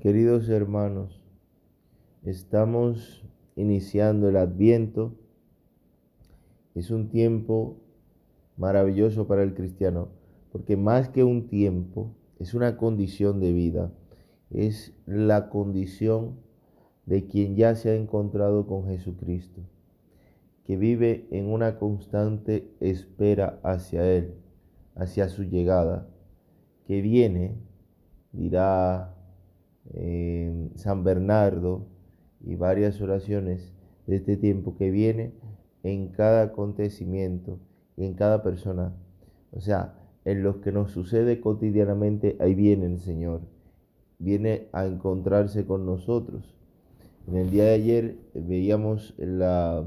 Queridos hermanos, estamos iniciando el adviento. Es un tiempo maravilloso para el cristiano, porque más que un tiempo, es una condición de vida, es la condición de quien ya se ha encontrado con Jesucristo, que vive en una constante espera hacia Él, hacia su llegada, que viene, dirá eh, San Bernardo y varias oraciones de este tiempo, que viene en cada acontecimiento y en cada persona. O sea, en lo que nos sucede cotidianamente, ahí viene el Señor. Viene a encontrarse con nosotros. En el día de ayer veíamos la,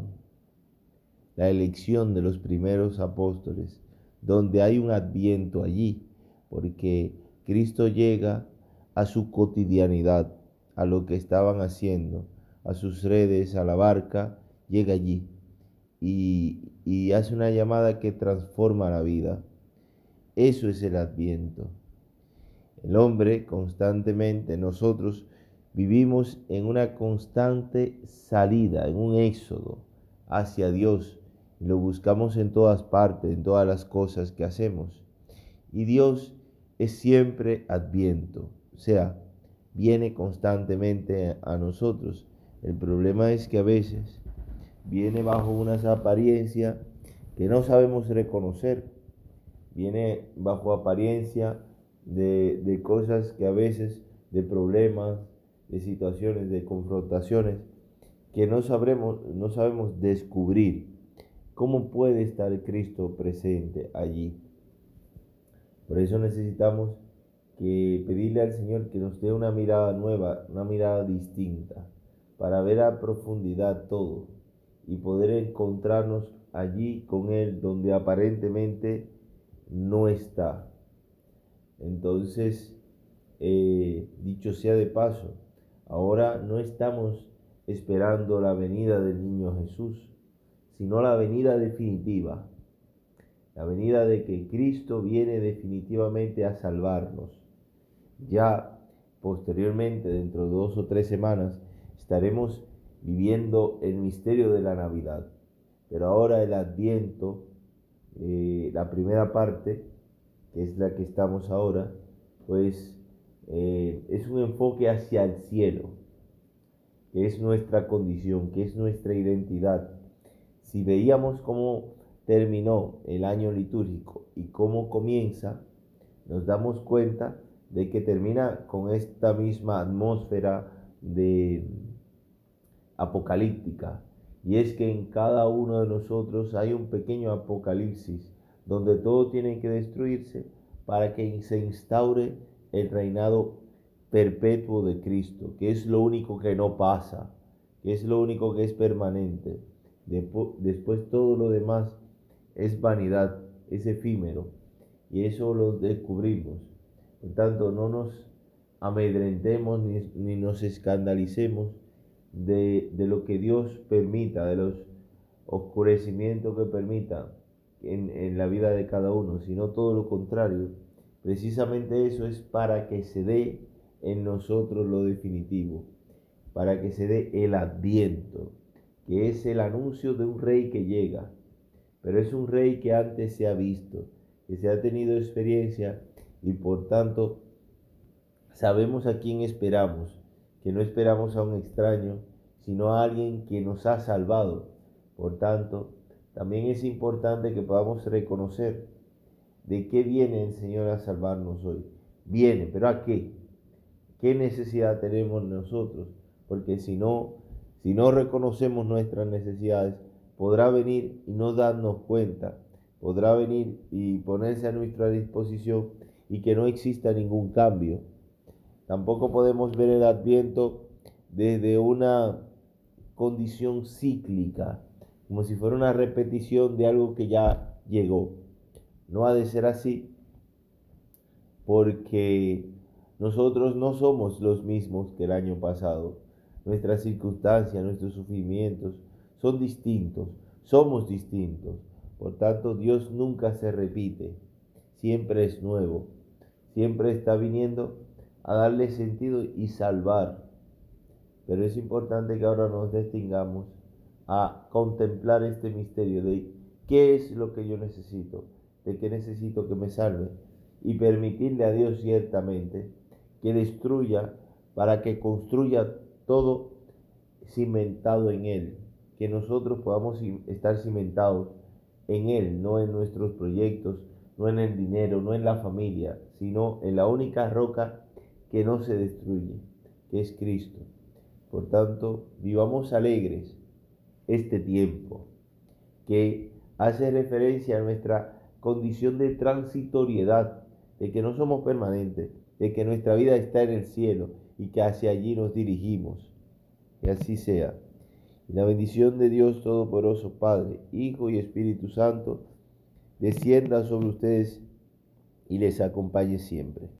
la elección de los primeros apóstoles, donde hay un adviento allí, porque Cristo llega a su cotidianidad, a lo que estaban haciendo, a sus redes, a la barca, llega allí y, hace una llamada que transforma la vida. Eso es el adviento. El hombre constantemente, nosotros vivimos en una constante salida, en un éxodo hacia Dios. Lo buscamos en todas partes, en todas las cosas que hacemos. Y Dios es siempre adviento, o sea, viene constantemente a nosotros. El problema es que a veces viene bajo unas apariencias que no sabemos reconocer. Viene bajo apariencia de, cosas que a veces, de problemas, de situaciones, de confrontaciones, que no sabremos, no sabemos descubrir. ¿Cómo puede estar Cristo presente allí? Por eso necesitamos que pedirle al Señor que nos dé una mirada nueva, una mirada distinta, para ver a profundidad todo, y poder encontrarnos allí con Él donde aparentemente no está. Entonces, eh, dicho sea de paso, ahora no estamos esperando la venida del niño Jesús, sino la venida definitiva, la venida de que Cristo viene definitivamente a salvarnos. Ya posteriormente, dentro de dos o tres semanas, estaremos viviendo el misterio de la Navidad. Pero ahora el Adviento, eh, la primera parte, que es la que estamos ahora, pues eh, es un enfoque hacia el cielo, que es nuestra condición, que es nuestra identidad. Si veíamos cómo terminó el año litúrgico y cómo comienza, nos damos cuenta de que termina con esta misma atmósfera de apocalíptica. Y es que en cada uno de nosotros hay un pequeño apocalipsis donde todo tiene que destruirse para que se instaure el reinado perpetuo de Cristo, que es lo único que no pasa, que es lo único que es permanente. Después todo lo demás es vanidad, es efímero, y eso lo descubrimos. Por tanto, no nos amedrentemos ni, ni nos escandalicemos de, lo que Dios permita, de los oscurecimientos que permita en, en la vida de cada uno, sino todo lo contrario. Precisamente eso es para que se dé en nosotros lo definitivo, para que se dé el adviento, que es el anuncio de un rey que llega, pero es un rey que antes se ha visto, que se ha tenido experiencia y por tanto sabemos a quién esperamos que no esperamos a un extraño, sino a alguien que nos ha salvado. Por tanto, también es importante que podamos reconocer de qué viene el Señor a salvarnos hoy. Viene, pero ¿a qué? ¿Qué necesidad tenemos nosotros? Porque si no, si no reconocemos nuestras necesidades, podrá venir y no darnos cuenta, podrá venir y ponerse a nuestra disposición y que no exista ningún cambio Tampoco podemos ver el adviento desde una condición cíclica, como si fuera una repetición de algo que ya llegó. No ha de ser así, porque nosotros no somos los mismos que el año pasado. Nuestras circunstancias, nuestros sufrimientos son distintos, somos distintos. Por tanto, Dios nunca se repite, siempre es nuevo, siempre está viniendo a darle sentido y salvar. Pero es importante que ahora nos distingamos a contemplar este misterio de qué es lo que yo necesito, de qué necesito que me salve y permitirle a Dios ciertamente que destruya para que construya todo cimentado en Él, que nosotros podamos estar cimentados en Él, no en nuestros proyectos, no en el dinero, no en la familia, sino en la única roca que no se destruye, que es Cristo. Por tanto, vivamos alegres este tiempo, que hace referencia a nuestra condición de transitoriedad, de que no somos permanentes, de que nuestra vida está en el cielo y que hacia allí nos dirigimos. Que así sea. Y la bendición de Dios Todopoderoso, Padre, Hijo y Espíritu Santo, descienda sobre ustedes y les acompañe siempre.